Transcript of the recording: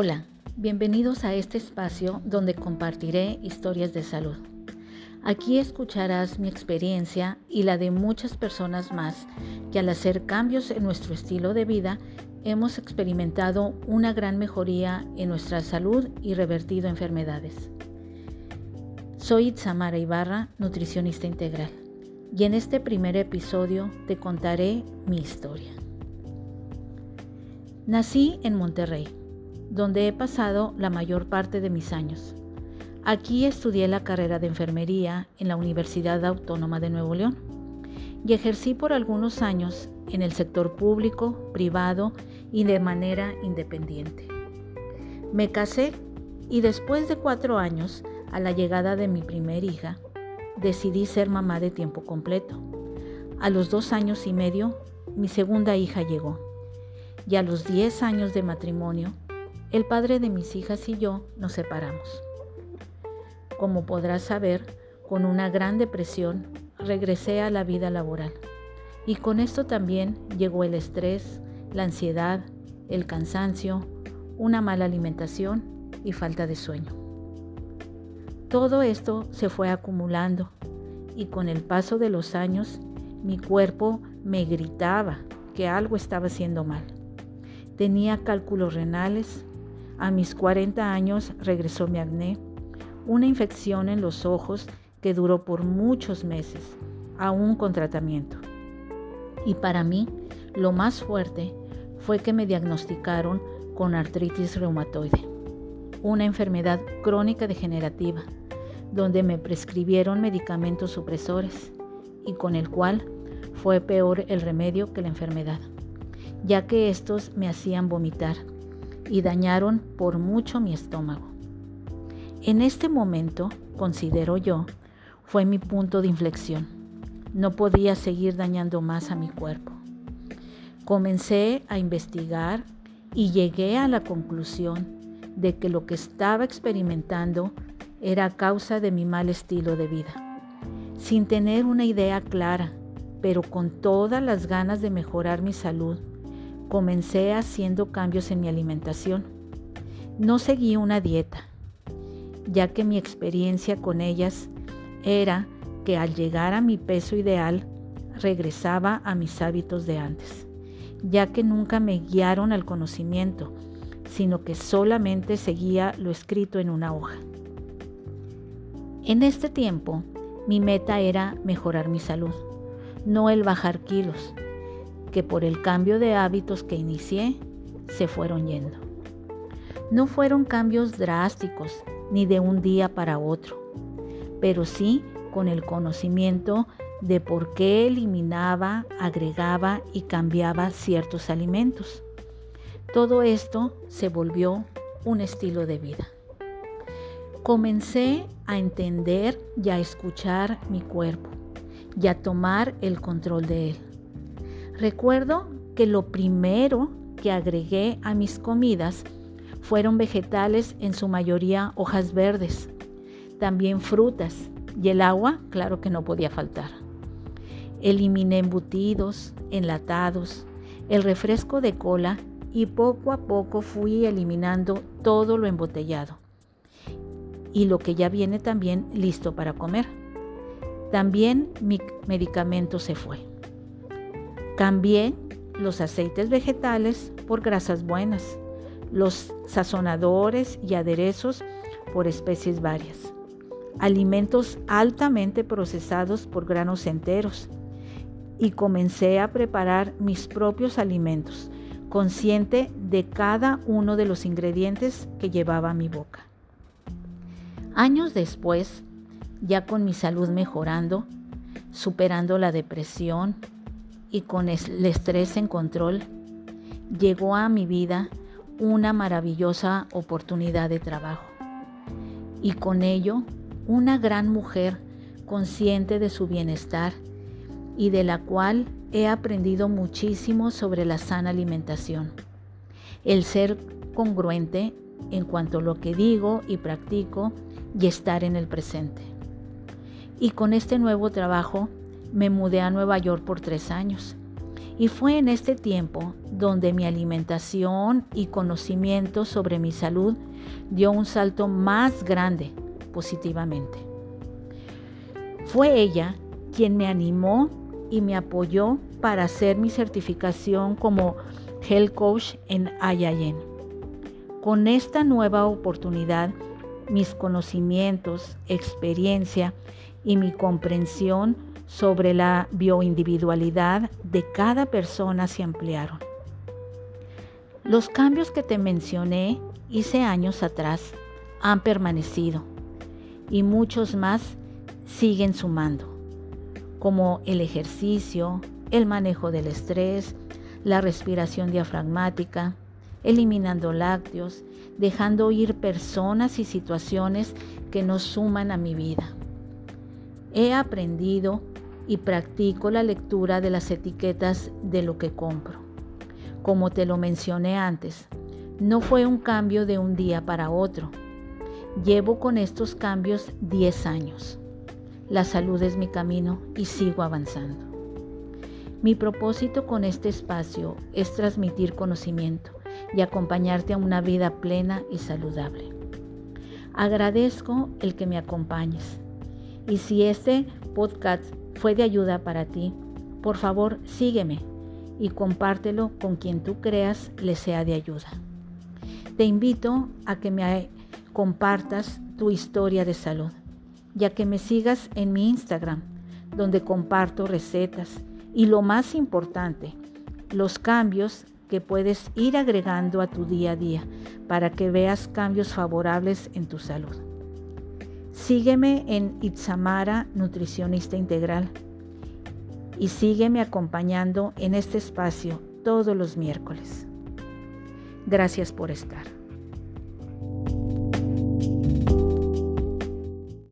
Hola, bienvenidos a este espacio donde compartiré historias de salud. Aquí escucharás mi experiencia y la de muchas personas más que al hacer cambios en nuestro estilo de vida hemos experimentado una gran mejoría en nuestra salud y revertido enfermedades. Soy Itzamara Ibarra, nutricionista integral, y en este primer episodio te contaré mi historia. Nací en Monterrey donde he pasado la mayor parte de mis años. Aquí estudié la carrera de enfermería en la Universidad Autónoma de Nuevo León y ejercí por algunos años en el sector público, privado y de manera independiente. Me casé y después de cuatro años, a la llegada de mi primer hija, decidí ser mamá de tiempo completo. A los dos años y medio, mi segunda hija llegó y a los diez años de matrimonio, el padre de mis hijas y yo nos separamos. Como podrás saber, con una gran depresión regresé a la vida laboral. Y con esto también llegó el estrés, la ansiedad, el cansancio, una mala alimentación y falta de sueño. Todo esto se fue acumulando y con el paso de los años mi cuerpo me gritaba que algo estaba haciendo mal. Tenía cálculos renales, a mis 40 años regresó mi acné, una infección en los ojos que duró por muchos meses, aún con tratamiento. Y para mí, lo más fuerte fue que me diagnosticaron con artritis reumatoide, una enfermedad crónica degenerativa, donde me prescribieron medicamentos supresores y con el cual fue peor el remedio que la enfermedad, ya que estos me hacían vomitar y dañaron por mucho mi estómago. En este momento, considero yo, fue mi punto de inflexión. No podía seguir dañando más a mi cuerpo. Comencé a investigar y llegué a la conclusión de que lo que estaba experimentando era causa de mi mal estilo de vida. Sin tener una idea clara, pero con todas las ganas de mejorar mi salud, comencé haciendo cambios en mi alimentación. No seguí una dieta, ya que mi experiencia con ellas era que al llegar a mi peso ideal regresaba a mis hábitos de antes, ya que nunca me guiaron al conocimiento, sino que solamente seguía lo escrito en una hoja. En este tiempo, mi meta era mejorar mi salud, no el bajar kilos, que por el cambio de hábitos que inicié se fueron yendo. No fueron cambios drásticos ni de un día para otro, pero sí con el conocimiento de por qué eliminaba, agregaba y cambiaba ciertos alimentos. Todo esto se volvió un estilo de vida. Comencé a entender y a escuchar mi cuerpo y a tomar el control de él. Recuerdo que lo primero que agregué a mis comidas fueron vegetales, en su mayoría hojas verdes, también frutas y el agua, claro que no podía faltar. Eliminé embutidos, enlatados, el refresco de cola y poco a poco fui eliminando todo lo embotellado y lo que ya viene también listo para comer. También mi medicamento se fue. Cambié los aceites vegetales por grasas buenas, los sazonadores y aderezos por especies varias, alimentos altamente procesados por granos enteros y comencé a preparar mis propios alimentos, consciente de cada uno de los ingredientes que llevaba a mi boca. Años después, ya con mi salud mejorando, superando la depresión, y con el estrés en control, llegó a mi vida una maravillosa oportunidad de trabajo. Y con ello, una gran mujer consciente de su bienestar y de la cual he aprendido muchísimo sobre la sana alimentación. El ser congruente en cuanto a lo que digo y practico y estar en el presente. Y con este nuevo trabajo me mudé a Nueva York por tres años y fue en este tiempo donde mi alimentación y conocimiento sobre mi salud dio un salto más grande positivamente. Fue ella quien me animó y me apoyó para hacer mi certificación como Health Coach en IIN. Con esta nueva oportunidad, mis conocimientos, experiencia y mi comprensión sobre la bioindividualidad de cada persona se ampliaron. Los cambios que te mencioné hice años atrás han permanecido y muchos más siguen sumando, como el ejercicio, el manejo del estrés, la respiración diafragmática, eliminando lácteos, dejando ir personas y situaciones que no suman a mi vida. He aprendido y practico la lectura de las etiquetas de lo que compro. Como te lo mencioné antes, no fue un cambio de un día para otro. Llevo con estos cambios 10 años. La salud es mi camino y sigo avanzando. Mi propósito con este espacio es transmitir conocimiento y acompañarte a una vida plena y saludable. Agradezco el que me acompañes. Y si este podcast fue de ayuda para ti, por favor sígueme y compártelo con quien tú creas le sea de ayuda. Te invito a que me compartas tu historia de salud, ya que me sigas en mi Instagram, donde comparto recetas y lo más importante, los cambios que puedes ir agregando a tu día a día para que veas cambios favorables en tu salud. Sígueme en Itzamara Nutricionista Integral y sígueme acompañando en este espacio todos los miércoles. Gracias por estar.